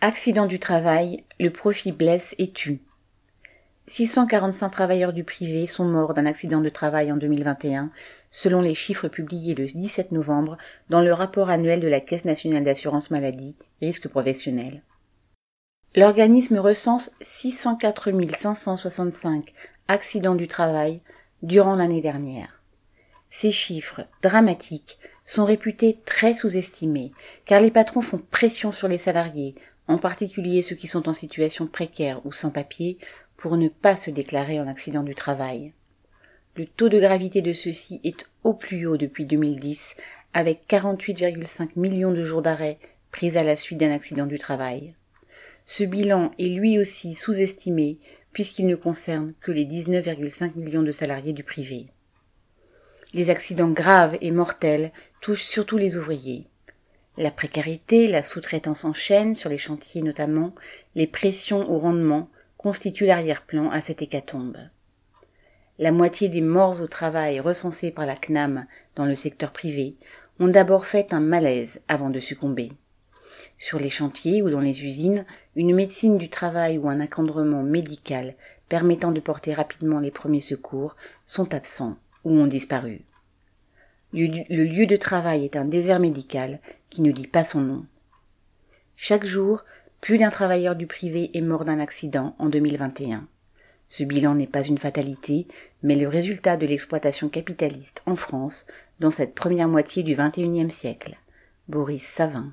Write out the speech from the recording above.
Accident du travail, le profit blesse et tue. 645 travailleurs du privé sont morts d'un accident de travail en 2021, selon les chiffres publiés le 17 novembre dans le rapport annuel de la Caisse nationale d'assurance maladie, risque professionnel. L'organisme recense 604 565 accidents du travail durant l'année dernière. Ces chiffres dramatiques sont réputés très sous-estimés, car les patrons font pression sur les salariés en particulier ceux qui sont en situation précaire ou sans papier, pour ne pas se déclarer en accident du travail. Le taux de gravité de ceux-ci est au plus haut depuis 2010, avec 48,5 millions de jours d'arrêt pris à la suite d'un accident du travail. Ce bilan est lui aussi sous-estimé puisqu'il ne concerne que les 19,5 millions de salariés du privé. Les accidents graves et mortels touchent surtout les ouvriers. La précarité, la sous-traitance en chaîne sur les chantiers notamment, les pressions au rendement constituent l'arrière-plan à cette hécatombe. La moitié des morts au travail recensées par la CNAM dans le secteur privé ont d'abord fait un malaise avant de succomber. Sur les chantiers ou dans les usines, une médecine du travail ou un encadrement médical permettant de porter rapidement les premiers secours sont absents ou ont disparu. Le lieu de travail est un désert médical qui ne dit pas son nom. Chaque jour, plus d'un travailleur du privé est mort d'un accident en 2021. Ce bilan n'est pas une fatalité, mais le résultat de l'exploitation capitaliste en France dans cette première moitié du XXIe siècle. Boris Savin.